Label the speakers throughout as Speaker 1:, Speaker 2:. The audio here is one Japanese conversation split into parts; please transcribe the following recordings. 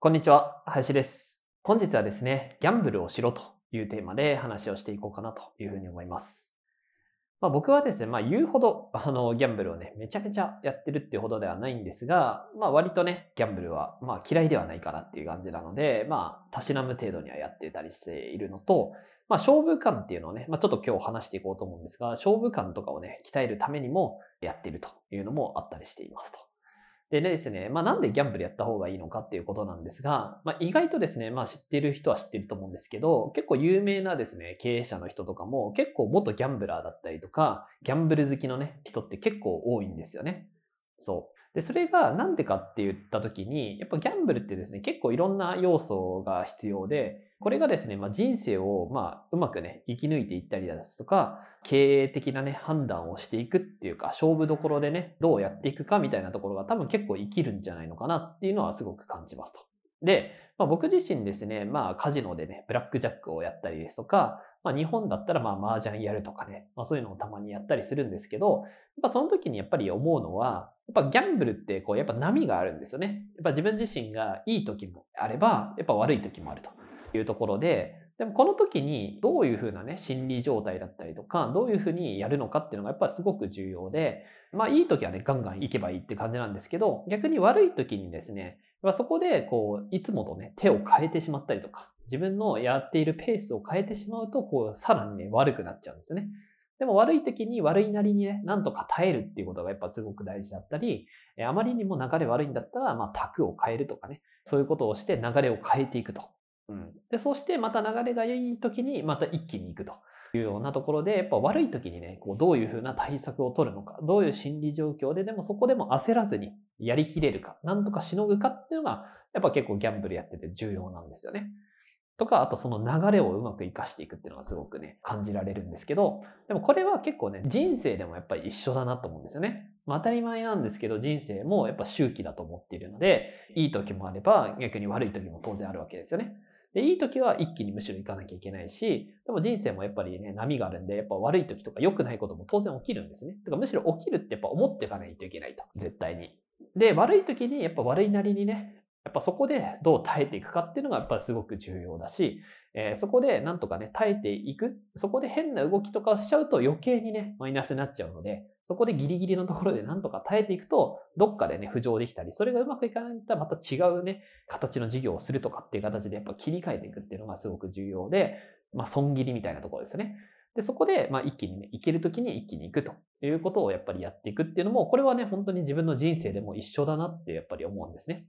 Speaker 1: こんにちは、林です。本日はですね、ギャンブルをしろというテーマで話をしていこうかなというふうに思います。まあ、僕はですね、まあ言うほど、あの、ギャンブルをね、めちゃめちゃやってるっていうほどではないんですが、まあ割とね、ギャンブルは、まあ嫌いではないかなっていう感じなので、まあ、たしなむ程度にはやってたりしているのと、まあ勝負感っていうのをね、まあちょっと今日話していこうと思うんですが、勝負感とかをね、鍛えるためにもやってるというのもあったりしていますと。でねですね、まあなんでギャンブルやった方がいいのかっていうことなんですが、まあ意外とですね、まあ知ってる人は知ってると思うんですけど、結構有名なですね、経営者の人とかも結構元ギャンブラーだったりとか、ギャンブル好きのね、人って結構多いんですよね。そう。で、それがなんでかって言った時に、やっぱギャンブルってですね、結構いろんな要素が必要で、これがですね、まあ、人生を、まあ、うまくね、生き抜いていったりですとか、経営的なね、判断をしていくっていうか、勝負どころでね、どうやっていくかみたいなところが多分結構生きるんじゃないのかなっていうのはすごく感じますと。で、まあ、僕自身ですね、まあカジノでね、ブラックジャックをやったりですとか、まあ日本だったらまあ麻雀やるとかね、まあそういうのをたまにやったりするんですけど、やっぱその時にやっぱり思うのは、やっぱギャンブルってこうやっぱ波があるんですよね。やっぱ自分自身がいい時もあれば、やっぱ悪い時もあるというところで、でもこの時にどういうふうなね、心理状態だったりとか、どういうふうにやるのかっていうのがやっぱすごく重要で、まあいい時はね、ガンガン行けばいいって感じなんですけど、逆に悪い時にですね、そこでこう、いつもとね、手を変えてしまったりとか、自分のやっているペースを変えてしまうと、こう、さらにね、悪くなっちゃうんですね。でも悪い時に悪いなりにね、なんとか耐えるっていうことがやっぱすごく大事だったり、あまりにも流れ悪いんだったら、まあ、卓を変えるとかね、そういうことをして流れを変えていくと。うん。で、そしてまた流れがいい時にまた一気に行くというようなところで、やっぱ悪い時にね、こうどういうふうな対策を取るのか、どういう心理状況ででもそこでも焦らずにやりきれるか、なんとかしのぐかっていうのが、やっぱ結構ギャンブルやってて重要なんですよね。とか、あとその流れをうまく活かしていくっていうのがすごくね、感じられるんですけど、でもこれは結構ね、人生でもやっぱり一緒だなと思うんですよね。当たり前なんですけど、人生もやっぱ周期だと思っているので、いい時もあれば、逆に悪い時も当然あるわけですよね。で、いい時は一気にむしろ行かなきゃいけないし、でも人生もやっぱりね、波があるんで、やっぱ悪い時とか良くないことも当然起きるんですね。だからむしろ起きるってやっぱ思っていかないといけないと。絶対に。で、悪い時にやっぱ悪いなりにね、やっぱそこでどう耐えていくかっていうのがやっぱすごく重要だし、えー、そこでなんとかね、耐えていく。そこで変な動きとかをしちゃうと余計にね、マイナスになっちゃうので、そこでギリギリのところでなんとか耐えていくと、どっかでね、浮上できたり、それがうまくいかないんだったらまた違うね、形の事業をするとかっていう形でやっぱ切り替えていくっていうのがすごく重要で、まあ、損切りみたいなところですよね。で、そこで、まあ、一気にね、行けるときに一気に行くということをやっぱりやっていくっていうのも、これはね、本当に自分の人生でも一緒だなってやっぱり思うんですね。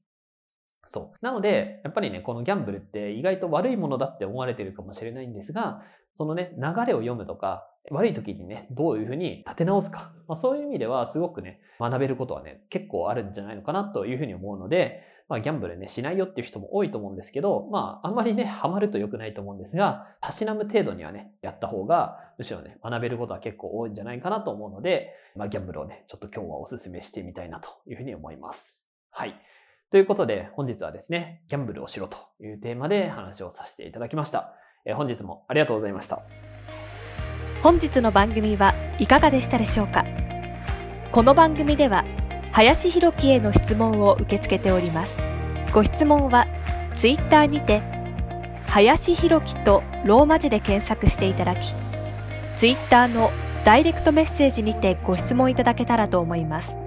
Speaker 1: そう。なので、やっぱりね、このギャンブルって意外と悪いものだって思われてるかもしれないんですが、そのね、流れを読むとか、悪い時にね、どういうふうに立て直すか。まあ、そういう意味ではすごくね、学べることはね、結構あるんじゃないのかなというふうに思うので、まあ、ギャンブルね、しないよっていう人も多いと思うんですけど、まあ、あんまりね、ハマると良くないと思うんですが、たしなむ程度にはね、やった方が、むしろね、学べることは結構多いんじゃないかなと思うので、まあ、ギャンブルをね、ちょっと今日はお勧めしてみたいなというふうに思います。はい。ということで、本日はですね、ギャンブルをしろというテーマで話をさせていただきました。え本日もありがとうございました。
Speaker 2: 本日の番組はいかがでしたでしょうか？この番組では、林博樹への質問を受け付けております。ご質問は、ツイッターにて、林博樹とローマ字で検索していただき、ツイッターのダイレクトメッセージにてご質問いただけたらと思います。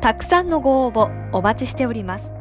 Speaker 2: たくさんのご応募お待ちしております。